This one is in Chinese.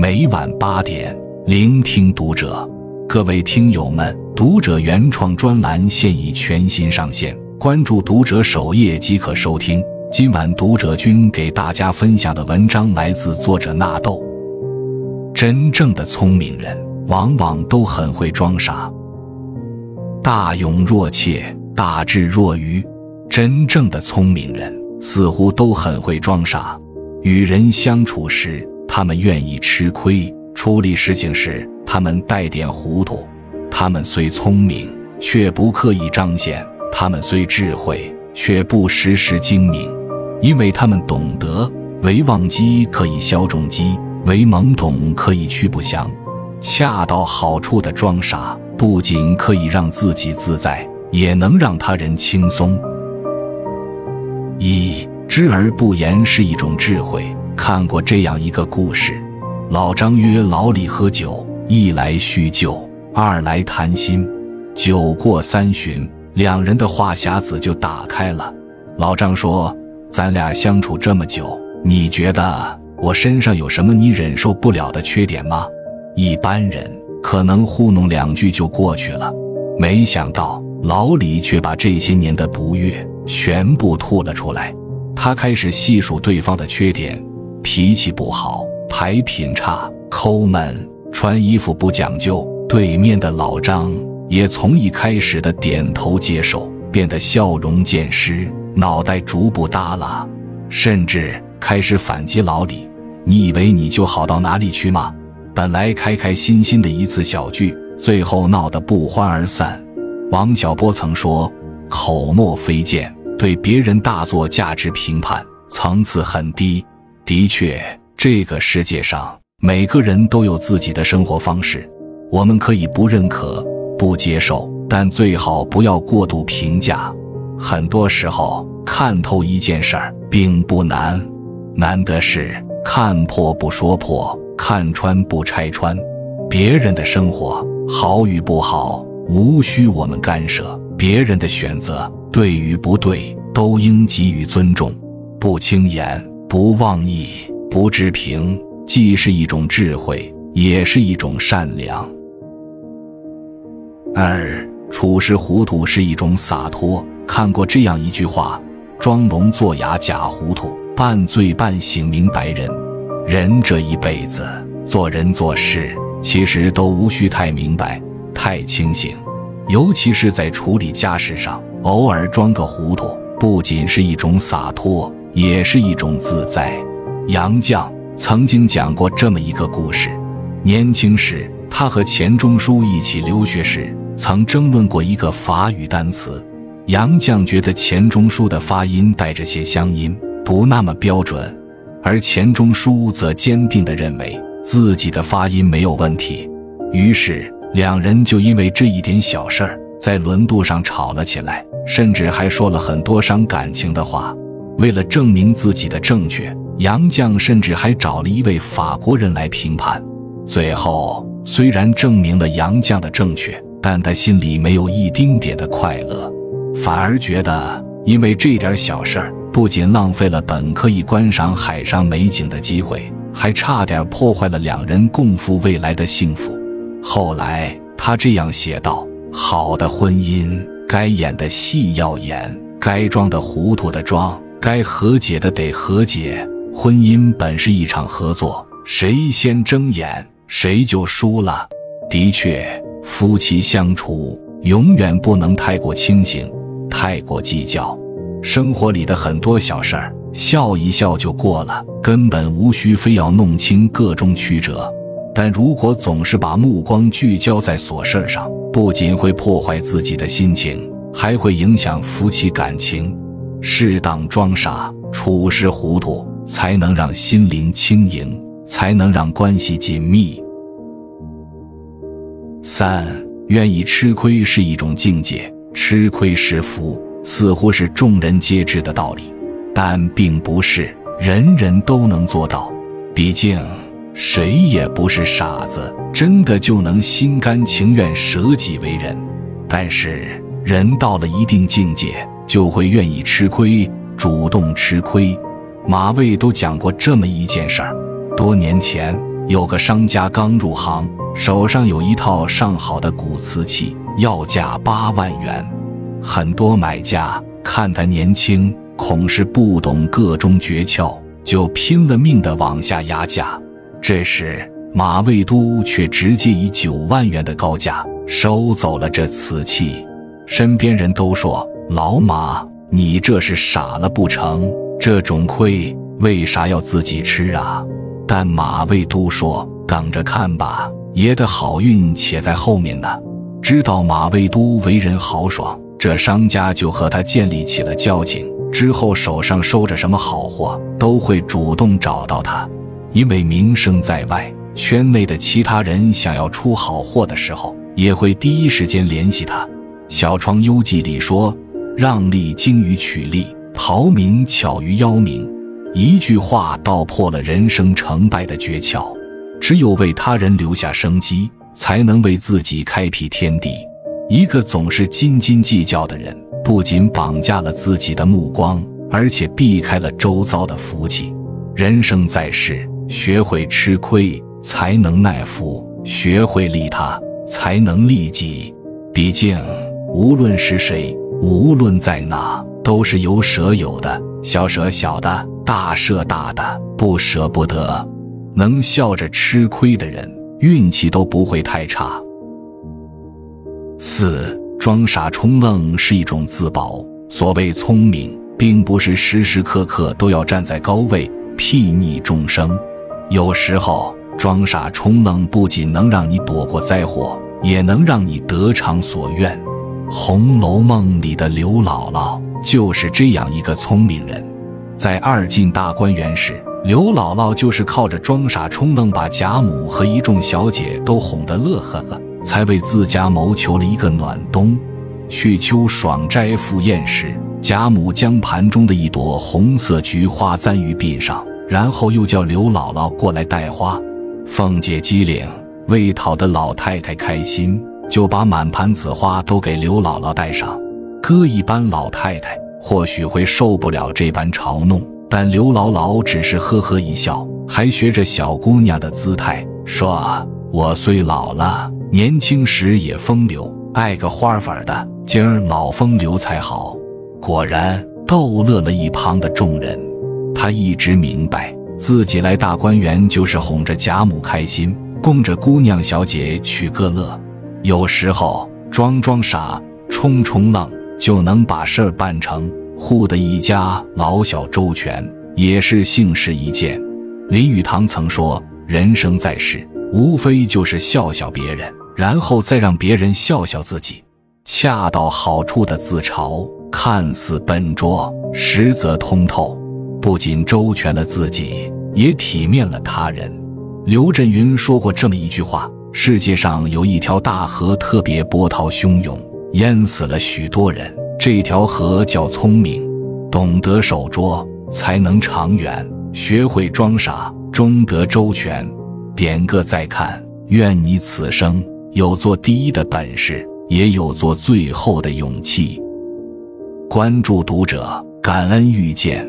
每晚八点，聆听读者。各位听友们，读者原创专栏现已全新上线，关注读者首页即可收听。今晚读者君给大家分享的文章来自作者纳豆。真正的聪明人，往往都很会装傻。大勇若怯，大智若愚。真正的聪明人似乎都很会装傻。与人相处时，他们愿意吃亏；处理事情时，他们带点糊涂。他们虽聪明，却不刻意彰显；他们虽智慧，却不时时精明。因为他们懂得，唯忘机可以消重机，唯懵懂可以去不祥。恰到好处的装傻，不仅可以让自己自在，也能让他人轻松。一。知而不言是一种智慧。看过这样一个故事：老张约老李喝酒，一来叙旧，二来谈心。酒过三巡，两人的话匣子就打开了。老张说：“咱俩相处这么久，你觉得我身上有什么你忍受不了的缺点吗？”一般人可能糊弄两句就过去了，没想到老李却把这些年的不悦全部吐了出来。他开始细数对方的缺点：脾气不好，牌品差，抠门，穿衣服不讲究。对面的老张也从一开始的点头接受，变得笑容渐失，脑袋逐步耷拉，甚至开始反击老李：“你以为你就好到哪里去吗？”本来开开心心的一次小聚，最后闹得不欢而散。王小波曾说：“口沫飞溅。”对别人大做价值评判，层次很低。的确，这个世界上每个人都有自己的生活方式，我们可以不认可、不接受，但最好不要过度评价。很多时候，看透一件事儿并不难，难的是看破不说破，看穿不拆穿。别人的生活好与不好，无需我们干涉。别人的选择。对与不对，都应给予尊重，不轻言，不妄议，不置评，既是一种智慧，也是一种善良。二处事糊涂是一种洒脱。看过这样一句话：“装聋作哑假糊涂，半醉半醒明白人。”人这一辈子做人做事，其实都无需太明白、太清醒，尤其是在处理家事上。偶尔装个糊涂，不仅是一种洒脱，也是一种自在。杨绛曾经讲过这么一个故事：年轻时，他和钱钟书一起留学时，曾争论过一个法语单词。杨绛觉得钱钟书的发音带着些乡音，不那么标准，而钱钟书则坚定地认为自己的发音没有问题。于是，两人就因为这一点小事儿。在轮渡上吵了起来，甚至还说了很多伤感情的话。为了证明自己的正确，杨绛甚至还找了一位法国人来评判。最后，虽然证明了杨绛的正确，但他心里没有一丁点的快乐，反而觉得因为这点小事儿，不仅浪费了本可以观赏海上美景的机会，还差点破坏了两人共赴未来的幸福。后来，他这样写道。好的婚姻，该演的戏要演，该装的糊涂的装，该和解的得和解。婚姻本是一场合作，谁先睁眼，谁就输了。的确，夫妻相处永远不能太过清醒，太过计较。生活里的很多小事儿，笑一笑就过了，根本无需非要弄清个中曲折。但如果总是把目光聚焦在琐事上，不仅会破坏自己的心情，还会影响夫妻感情。适当装傻，处事糊涂，才能让心灵轻盈，才能让关系紧密。三，愿意吃亏是一种境界，吃亏是福，似乎是众人皆知的道理，但并不是人人都能做到。毕竟。谁也不是傻子，真的就能心甘情愿舍己为人。但是人到了一定境界，就会愿意吃亏，主动吃亏。马未都讲过这么一件事儿：多年前，有个商家刚入行，手上有一套上好的古瓷器，要价八万元。很多买家看他年轻，恐是不懂个中诀窍，就拼了命的往下压价。这时马未都却直接以九万元的高价收走了这瓷器。身边人都说：“老马，你这是傻了不成？这种亏为啥要自己吃啊？”但马未都说：“等着看吧，爷的好运且在后面呢。”知道马未都为人豪爽，这商家就和他建立起了交情。之后手上收着什么好货，都会主动找到他，因为名声在外，圈内的其他人想要出好货的时候，也会第一时间联系他。《小窗幽记》里说：“让利精于取利，逃名巧于邀名。”一句话道破了人生成败的诀窍：只有为他人留下生机，才能为自己开辟天地。一个总是斤斤计较的人，不仅绑架了自己的目光，而且避开了周遭的福气。人生在世，学会吃亏，才能耐福；学会利他，才能利己。毕竟，无论是谁，无论在哪，都是有舍有的，小舍小的。大舍大的，不舍不得，能笑着吃亏的人，运气都不会太差。四装傻充愣是一种自保。所谓聪明，并不是时时刻刻都要站在高位睥睨众生。有时候装傻充愣，不仅能让你躲过灾祸，也能让你得偿所愿。《红楼梦》里的刘姥姥就是这样一个聪明人。在二进大观园时，刘姥姥就是靠着装傻充愣，把贾母和一众小姐都哄得乐呵呵，才为自家谋求了一个暖冬。去秋爽斋赴宴时，贾母将盘中的一朵红色菊花簪于鬓上，然后又叫刘姥姥过来带花。凤姐机灵，为讨得老太太开心，就把满盘紫花都给刘姥姥带上。搁一般老太太。或许会受不了这般嘲弄，但刘姥姥只是呵呵一笑，还学着小姑娘的姿态说：“我虽老了，年轻时也风流，爱个花粉的，今儿老风流才好。”果然逗乐了一旁的众人。他一直明白，自己来大观园就是哄着贾母开心，供着姑娘小姐取个乐。有时候装装傻，冲冲愣。就能把事儿办成，护得一家老小周全，也是幸事一件。林语堂曾说：“人生在世，无非就是笑笑别人，然后再让别人笑笑自己，恰到好处的自嘲，看似笨拙，实则通透。不仅周全了自己，也体面了他人。”刘震云说过这么一句话：“世界上有一条大河，特别波涛汹涌。”淹死了许多人，这条河叫聪明，懂得守拙才能长远，学会装傻终得周全。点个再看，愿你此生有做第一的本事，也有做最后的勇气。关注读者，感恩遇见。